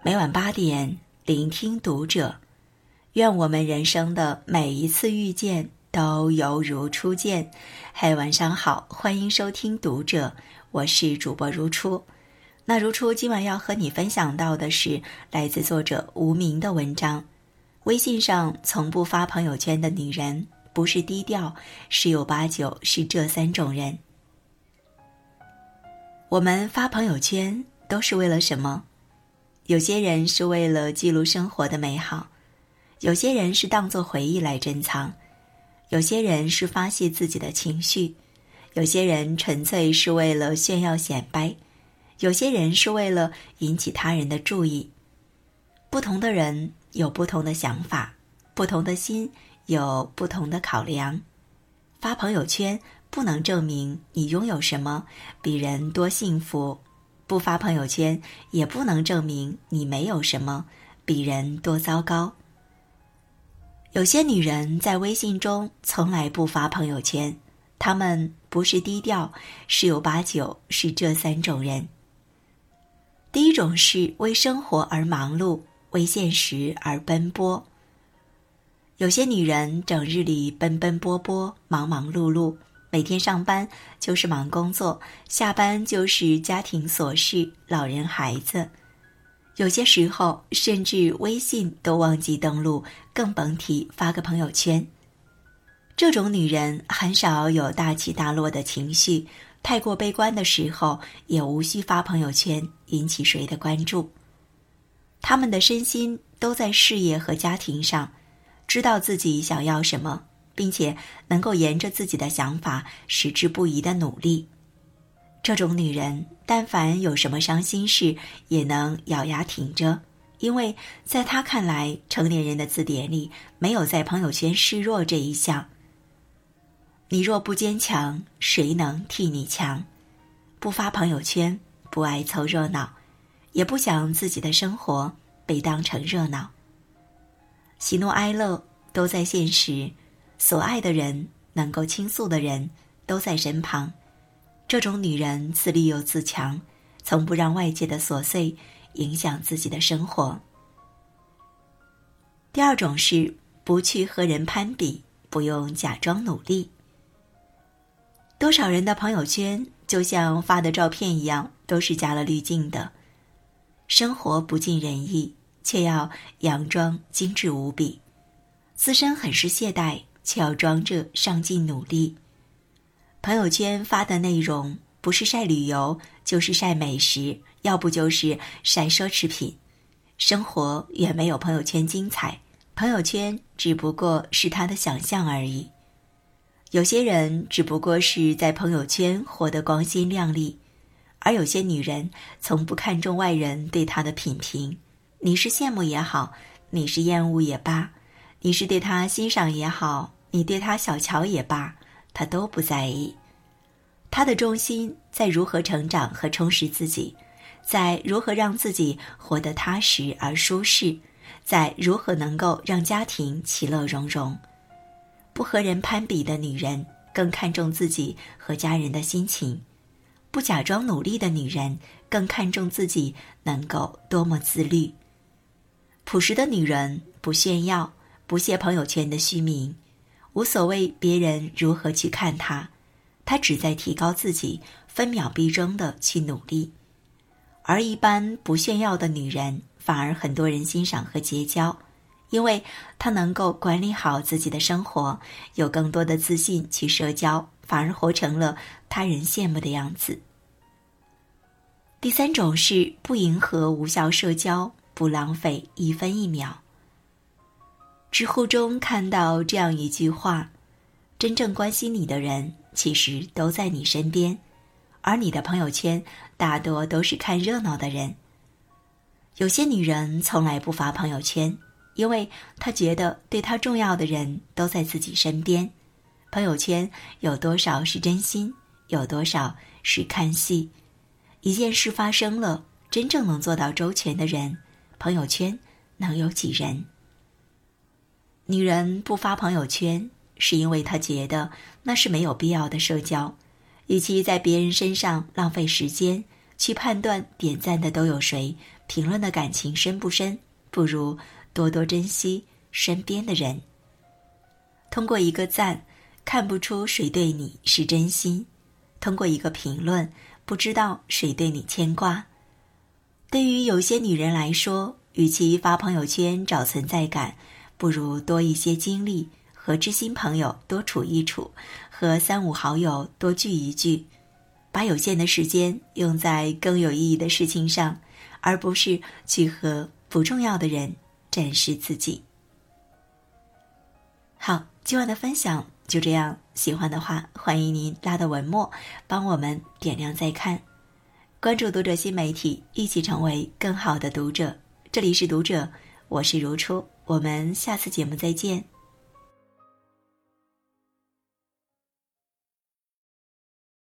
每晚八点，聆听读者。愿我们人生的每一次遇见都犹如初见。嗨，晚上好，欢迎收听读者，我是主播如初。那如初今晚要和你分享到的是来自作者无名的文章。微信上从不发朋友圈的女人，不是低调，十有八九是这三种人。我们发朋友圈都是为了什么？有些人是为了记录生活的美好，有些人是当做回忆来珍藏，有些人是发泄自己的情绪，有些人纯粹是为了炫耀显摆，有些人是为了引起他人的注意。不同的人有不同的想法，不同的心有不同的考量。发朋友圈不能证明你拥有什么，比人多幸福。不发朋友圈也不能证明你没有什么，比人多糟糕。有些女人在微信中从来不发朋友圈，她们不是低调，十有八九是这三种人。第一种是为生活而忙碌，为现实而奔波。有些女人整日里奔奔波波，忙忙碌碌。每天上班就是忙工作，下班就是家庭琐事、老人孩子，有些时候甚至微信都忘记登录，更甭提发个朋友圈。这种女人很少有大起大落的情绪，太过悲观的时候也无需发朋友圈引起谁的关注。他们的身心都在事业和家庭上，知道自己想要什么。并且能够沿着自己的想法矢志不移的努力，这种女人，但凡有什么伤心事，也能咬牙挺着，因为在她看来，成年人的字典里没有在朋友圈示弱这一项。你若不坚强，谁能替你强？不发朋友圈，不爱凑热闹，也不想自己的生活被当成热闹。喜怒哀乐都在现实。所爱的人，能够倾诉的人，都在身旁。这种女人自立又自强，从不让外界的琐碎影响自己的生活。第二种是不去和人攀比，不用假装努力。多少人的朋友圈就像发的照片一样，都是加了滤镜的，生活不尽人意，却要佯装精致无比，自身很是懈怠。却要装着上进努力。朋友圈发的内容不是晒旅游，就是晒美食，要不就是晒奢侈品。生活远没有朋友圈精彩，朋友圈只不过是他的想象而已。有些人只不过是在朋友圈活得光鲜亮丽，而有些女人从不看重外人对她的品评。你是羡慕也好，你是厌恶也罢，你是对她欣赏也好。你对他小瞧也罢，他都不在意。他的重心在如何成长和充实自己，在如何让自己活得踏实而舒适，在如何能够让家庭其乐融融。不和人攀比的女人，更看重自己和家人的心情；不假装努力的女人，更看重自己能够多么自律。朴实的女人不炫耀，不屑朋友圈的虚名。无所谓别人如何去看他，他只在提高自己，分秒必争的去努力。而一般不炫耀的女人，反而很多人欣赏和结交，因为她能够管理好自己的生活，有更多的自信去社交，反而活成了他人羡慕的样子。第三种是不迎合无效社交，不浪费一分一秒。知乎中看到这样一句话：“真正关心你的人，其实都在你身边，而你的朋友圈大多都是看热闹的人。”有些女人从来不发朋友圈，因为她觉得对她重要的人都在自己身边。朋友圈有多少是真心，有多少是看戏？一件事发生了，真正能做到周全的人，朋友圈能有几人？女人不发朋友圈，是因为她觉得那是没有必要的社交。与其在别人身上浪费时间去判断点赞的都有谁，评论的感情深不深，不如多多珍惜身边的人。通过一个赞，看不出谁对你是真心；通过一个评论，不知道谁对你牵挂。对于有些女人来说，与其发朋友圈找存在感，不如多一些精力和知心朋友多处一处，和三五好友多聚一聚。把有限的时间用在更有意义的事情上，而不是去和不重要的人展示自己。好，今晚的分享就这样。喜欢的话，欢迎您拉到文末，帮我们点亮再看，关注读者新媒体，一起成为更好的读者。这里是读者，我是如初，我们下次节目再见。